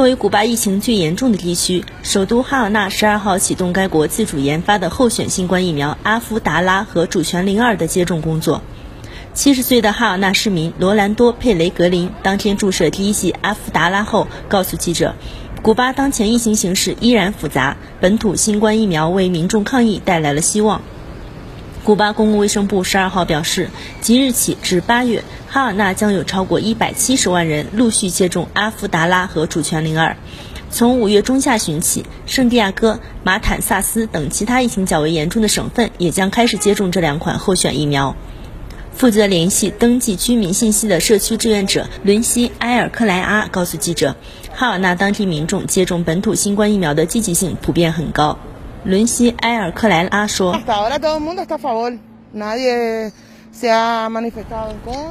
作为古巴疫情最严重的地区，首都哈瓦那十二号启动该国自主研发的候选新冠疫苗阿夫达拉和主权零二的接种工作。七十岁的哈瓦那市民罗兰多·佩雷格林当天注射第一剂阿夫达拉后，告诉记者：“古巴当前疫情形势依然复杂，本土新冠疫苗为民众抗疫带来了希望。”古巴公共卫生部十二号表示，即日起至八月，哈瓦那将有超过一百七十万人陆续接种阿夫达拉和主权零二。从五月中下旬起，圣地亚哥、马坦萨斯等其他疫情较为严重的省份也将开始接种这两款候选疫苗。负责联系登记居民信息的社区志愿者伦西·埃尔克莱阿告诉记者，哈瓦那当地民众接种本土新冠疫苗的积极性普遍很高。伦西埃尔克莱拉说：“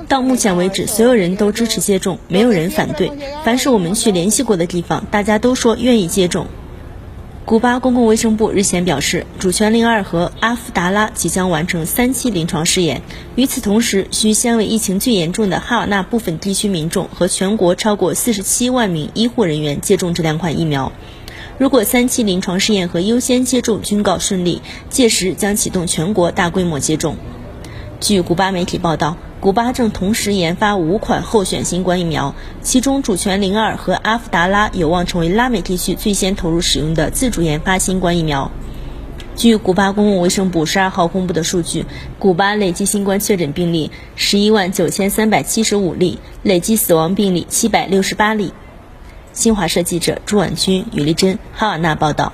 到目前为止，所有人都支持接种，没有人反对。凡是我们去联系过的地方，大家都说愿意接种。”古巴公共卫生部日前表示，主权零二和阿夫达拉即将完成三期临床试验。与此同时，需先为疫情最严重的哈瓦那部分地区民众和全国超过四十七万名医护人员接种这两款疫苗。如果三期临床试验和优先接种均告顺利，届时将启动全国大规模接种。据古巴媒体报道，古巴正同时研发五款候选新冠疫苗，其中主权零二和阿夫达拉有望成为拉美地区最先投入使用的自主研发新冠疫苗。据古巴公共卫生部十二号公布的数据，古巴累计新冠确诊病例十一万九千三百七十五例，累计死亡病例七百六十八例。新华社记者朱婉君、于丽珍，哈瓦那报道。